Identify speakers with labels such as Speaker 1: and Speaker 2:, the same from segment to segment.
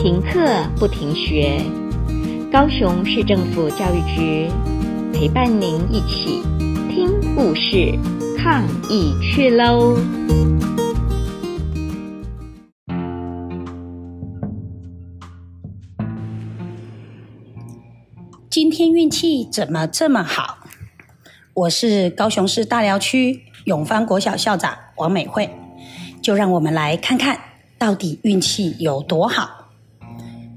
Speaker 1: 停课不停学，高雄市政府教育局陪伴您一起听故事、抗疫去喽！
Speaker 2: 今天运气怎么这么好？我是高雄市大寮区永芳国小校长王美惠，就让我们来看看到底运气有多好。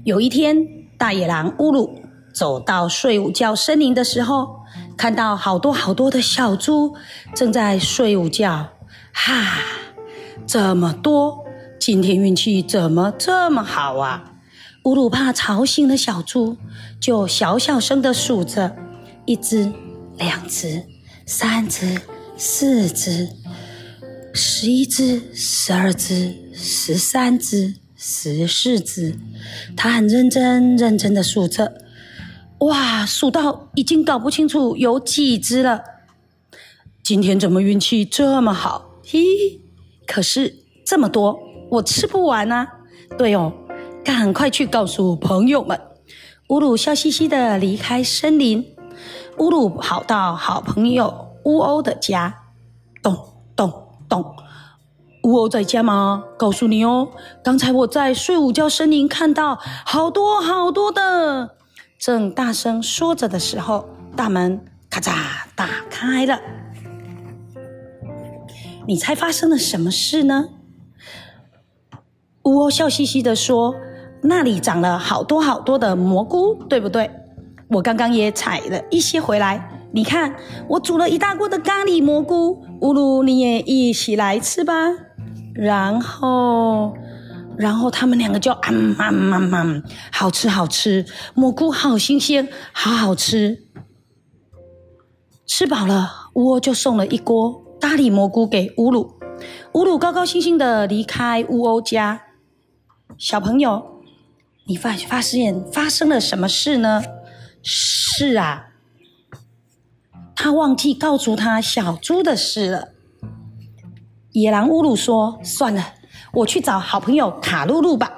Speaker 2: 有一天，大野狼乌鲁走到睡午觉森林的时候，看到好多好多的小猪正在睡午觉。哈，这么多，今天运气怎么这么好啊？乌鲁怕吵醒了小猪，就小小声的数着：一只、两只、三只、四只、十一只、十二只、十三只。十四只，他很认真认真的数着，哇，数到已经搞不清楚有几只了。今天怎么运气这么好？嘿，可是这么多，我吃不完啊！对哦，赶快去告诉朋友们。乌鲁笑嘻嘻的离开森林，乌鲁跑到好朋友乌欧的家，咚咚咚。乌欧在家吗？告诉你哦，刚才我在睡午觉森林看到好多好多的。正大声说着的时候，大门咔嚓打开了。你猜发生了什么事呢？乌欧笑嘻嘻的说：“那里长了好多好多的蘑菇，对不对？我刚刚也采了一些回来。你看，我煮了一大锅的咖喱蘑菇。乌鲁，你也一起来吃吧。”然后，然后他们两个就啊嘛嘛嘛，好吃好吃，蘑菇好新鲜，好好吃。吃饱了，乌欧就送了一锅咖喱蘑菇给乌鲁。乌鲁高高兴兴的离开乌欧家。小朋友，你发发现发生了什么事呢？是啊，他忘记告诉他小猪的事了。野狼乌鲁说：“算了，我去找好朋友卡露露吧。”“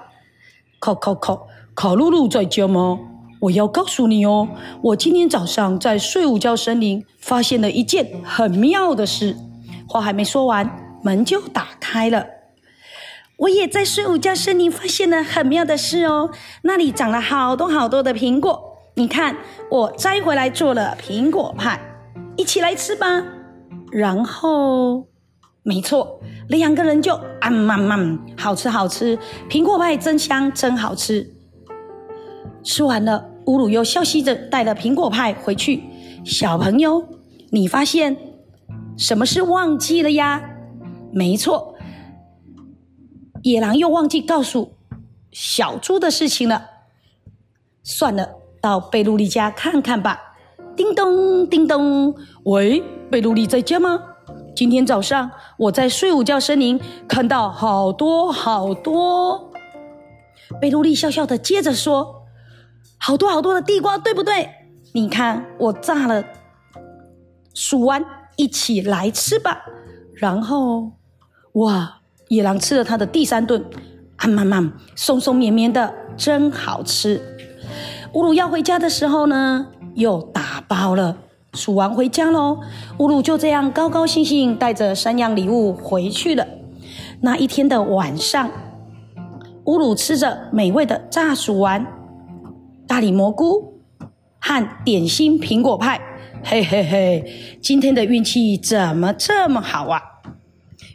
Speaker 2: 卡卡卡，卡露露在家吗？”“我要告诉你哦，我今天早上在睡午觉森林发现了一件很妙的事。”话还没说完，门就打开了。“我也在睡午觉森林发现了很妙的事哦，那里长了好多好多的苹果。你看，我摘回来做了苹果派，一起来吃吧。”然后。没错，两个人就啊嘛嘛，好吃好吃，苹果派真香真好吃。吃完了，乌鲁又笑嘻嘻着带了苹果派回去。小朋友，你发现什么是忘记了呀？没错，野狼又忘记告诉小猪的事情了。算了，到贝露丽家看看吧。叮咚叮咚，喂，贝露丽在家吗？今天早上我在睡午觉森林看到好多好多，贝露丽笑笑的接着说：“好多好多的地瓜，对不对？你看我炸了，数完一起来吃吧。”然后，哇，野狼吃了他的第三顿，啊妈妈，松松绵绵的，真好吃。乌鲁要回家的时候呢，又打包了。数完回家喽，乌鲁就这样高高兴兴带着三样礼物回去了。那一天的晚上，乌鲁吃着美味的炸薯丸、大理蘑菇和点心苹果派，嘿嘿嘿，今天的运气怎么这么好啊？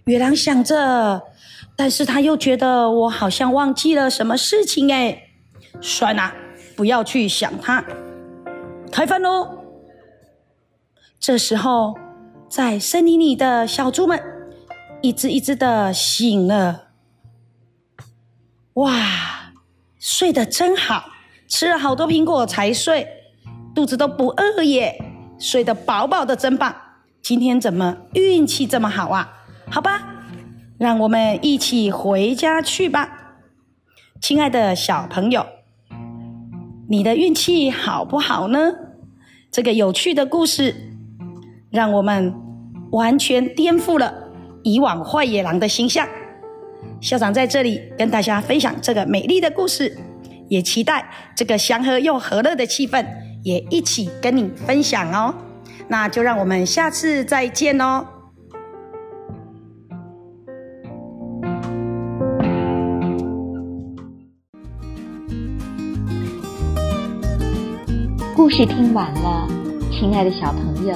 Speaker 2: 月亮想着，但是他又觉得我好像忘记了什么事情哎，算了，不要去想它，开饭喽。这时候，在森林里的小猪们一只一只的醒了。哇，睡得真好，吃了好多苹果才睡，肚子都不饿耶，睡得饱饱的，真棒。今天怎么运气这么好啊？好吧，让我们一起回家去吧。亲爱的小朋友，你的运气好不好呢？这个有趣的故事。让我们完全颠覆了以往坏野狼的形象。校长在这里跟大家分享这个美丽的故事，也期待这个祥和又和乐的气氛，也一起跟你分享哦。那就让我们下次再见哦。
Speaker 1: 故事听完了，亲爱的小朋友，